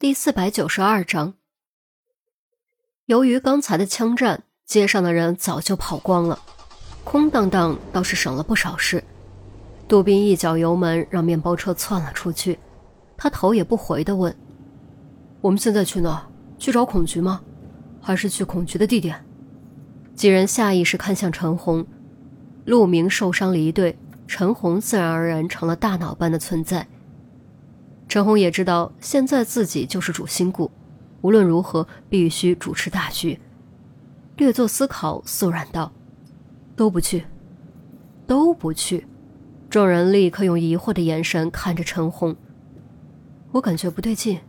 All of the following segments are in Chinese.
第四百九十二章，由于刚才的枪战，街上的人早就跑光了，空荡荡倒是省了不少事。杜宾一脚油门，让面包车窜了出去，他头也不回的问：“我们现在去哪？去找孔局吗？还是去孔局的地点？”几人下意识看向陈红，陆明受伤离队，陈红自然而然成了大脑般的存在。陈红也知道，现在自己就是主心骨，无论如何必须主持大局。略作思考，肃然道：“都不去，都不去。”众人立刻用疑惑的眼神看着陈红。我感觉不对劲，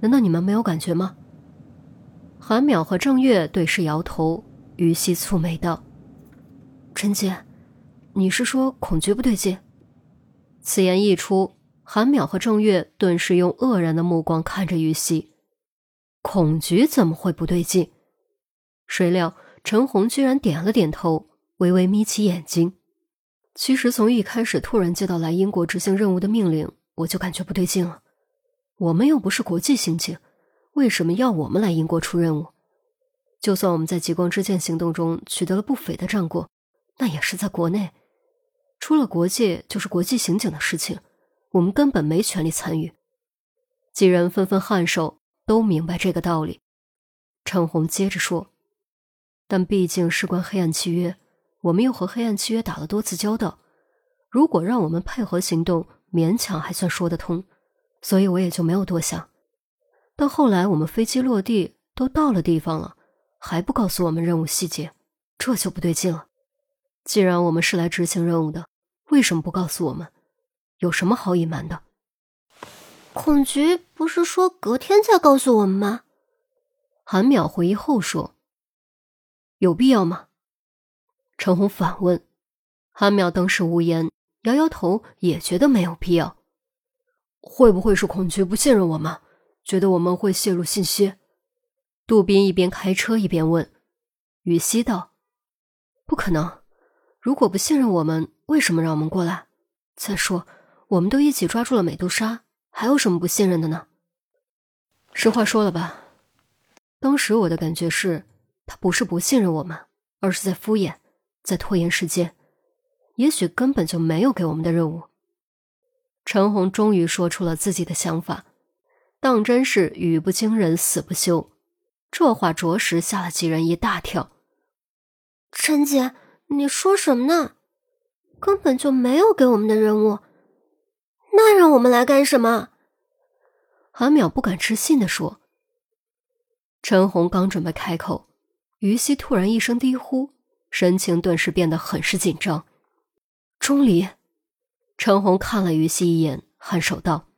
难道你们没有感觉吗？韩淼和郑月对视摇头，于西蹙眉道：“陈姐，你是说恐惧不对劲？”此言一出。韩淼和郑月顿时用愕然的目光看着玉溪，孔局怎么会不对劲？谁料陈红居然点了点头，微微眯起眼睛。其实从一开始突然接到来英国执行任务的命令，我就感觉不对劲了。我们又不是国际刑警，为什么要我们来英国出任务？就算我们在极光之剑行动中取得了不菲的战果，那也是在国内，出了国界就是国际刑警的事情。我们根本没权利参与。几人纷纷颔首，都明白这个道理。陈红接着说：“但毕竟事关黑暗契约，我们又和黑暗契约打了多次交道，如果让我们配合行动，勉强还算说得通。所以我也就没有多想。到后来，我们飞机落地，都到了地方了，还不告诉我们任务细节，这就不对劲了。既然我们是来执行任务的，为什么不告诉我们？”有什么好隐瞒的？孔局不是说隔天再告诉我们吗？韩淼回忆后说：“有必要吗？”陈红反问。韩淼当时无言，摇摇头，也觉得没有必要。会不会是孔局不信任我们，觉得我们会泄露信息？杜宾一边开车一边问。雨熙道：“不可能，如果不信任我们，为什么让我们过来？再说。”我们都一起抓住了美杜莎，还有什么不信任的呢？实话说了吧，当时我的感觉是，他不是不信任我们，而是在敷衍，在拖延时间，也许根本就没有给我们的任务。陈红终于说出了自己的想法，当真是语不惊人死不休，这话着实吓了几人一大跳。陈姐，你说什么呢？根本就没有给我们的任务。那让我们来干什么？韩淼不敢置信的说。陈红刚准备开口，于西突然一声低呼，神情顿时变得很是紧张。钟离，陈红看了于西一眼，颔首道：“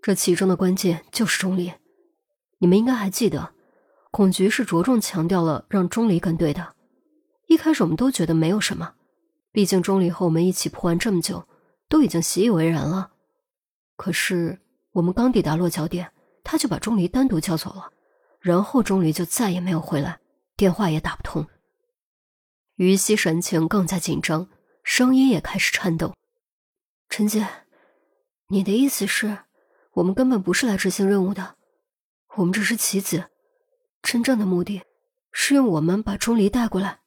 这其中的关键就是钟离。你们应该还记得，孔局是着重强调了让钟离跟队的。一开始我们都觉得没有什么。”毕竟钟离和我们一起破案这么久，都已经习以为然了。可是我们刚抵达落脚点，他就把钟离单独叫走了，然后钟离就再也没有回来，电话也打不通。于西神情更加紧张，声音也开始颤抖。陈姐，你的意思是，我们根本不是来执行任务的，我们只是棋子，真正的目的是用我们把钟离带过来。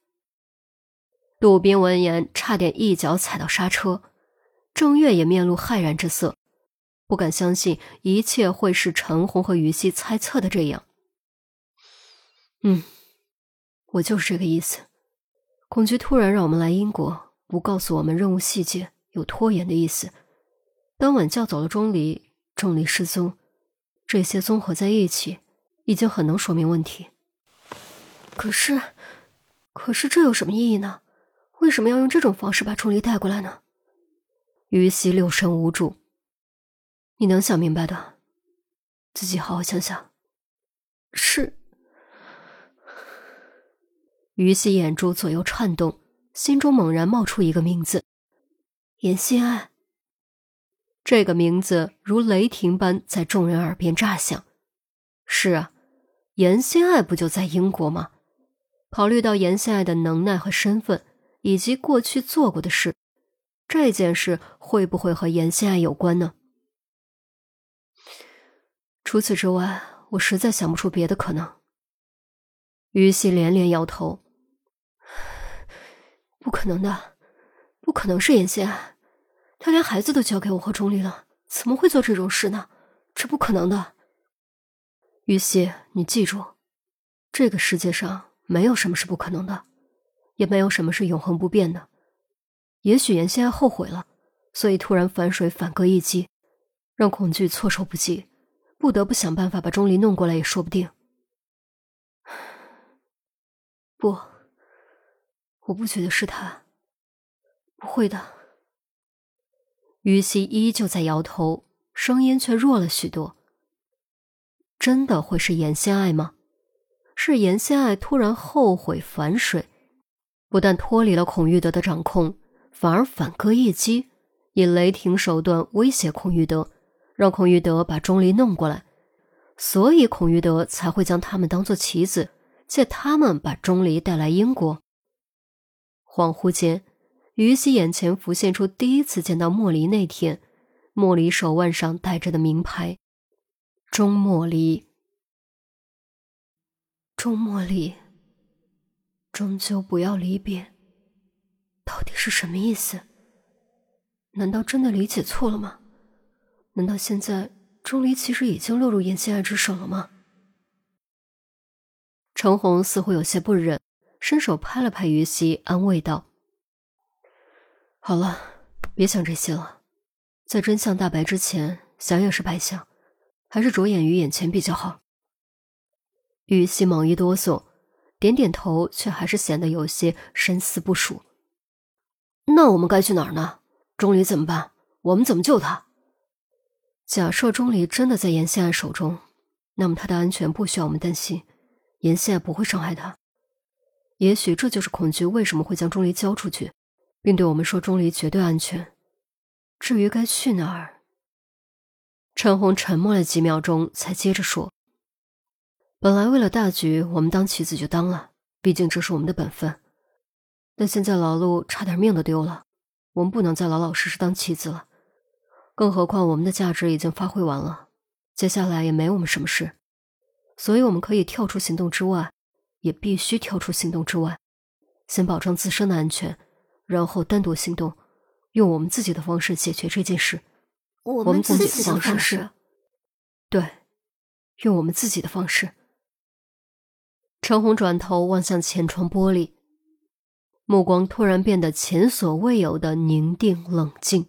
杜宾闻言，差点一脚踩到刹车。郑月也面露骇然之色，不敢相信一切会是陈红和于西猜测的这样。嗯，我就是这个意思。孔局突然让我们来英国，不告诉我们任务细节，有拖延的意思。当晚叫走了钟离，钟离失踪，这些综合在一起，已经很能说明问题。可是，可是这有什么意义呢？为什么要用这种方式把钟离带过来呢？于西六神无主。你能想明白的，自己好好想想。是。于西眼珠左右颤动，心中猛然冒出一个名字：严心爱。这个名字如雷霆般在众人耳边炸响。是啊，严心爱不就在英国吗？考虑到严心爱的能耐和身份。以及过去做过的事，这件事会不会和严心爱有关呢？除此之外，我实在想不出别的可能。于西连连摇头：“不可能的，不可能是严心爱，他连孩子都交给我和钟离了，怎么会做这种事呢？这不可能的。”于西，你记住，这个世界上没有什么是不可能的，也没有什么是永恒不变的。也许严心爱后悔了，所以突然反水反戈一击，让恐惧措手不及，不得不想办法把钟离弄过来也说不定。不，我不觉得是他，不会的。于西依旧在摇头，声音却弱了许多。真的会是严心爱吗？是严心爱突然后悔反水，不但脱离了孔玉德的掌控，反而反戈一击，以雷霆手段威胁孔玉德，让孔玉德把钟离弄过来，所以孔玉德才会将他们当做棋子。借他们把钟离带来英国。恍惚间，于西眼前浮现出第一次见到莫离那天，莫离手腕上戴着的名牌“钟莫离”。钟莫离，终究不要离别，到底是什么意思？难道真的理解错了吗？难道现在钟离其实已经落入颜心爱之手了吗？程红似乎有些不忍，伸手拍了拍于西，安慰道：“好了，别想这些了，在真相大白之前，想也是白想，还是着眼于眼前比较好。”于西猛一哆嗦，点点头，却还是显得有些深思不属。“那我们该去哪儿呢？钟离怎么办？我们怎么救他？”假设钟离真的在严心爱手中，那么他的安全不需要我们担心。严希爱不会伤害他，也许这就是恐惧为什么会将钟离交出去，并对我们说钟离绝对安全。至于该去哪儿，陈红沉默了几秒钟，才接着说：“本来为了大局，我们当棋子就当了，毕竟这是我们的本分。但现在老陆差点命都丢了，我们不能再老老实实当棋子了。更何况我们的价值已经发挥完了，接下来也没我们什么事。”所以，我们可以跳出行动之外，也必须跳出行动之外，先保证自身的安全，然后单独行动，用我们自己的方式解决这件事。我们自己的方式，对，用我们自己的方式。陈红转头望向前窗玻璃，目光突然变得前所未有的宁定冷静。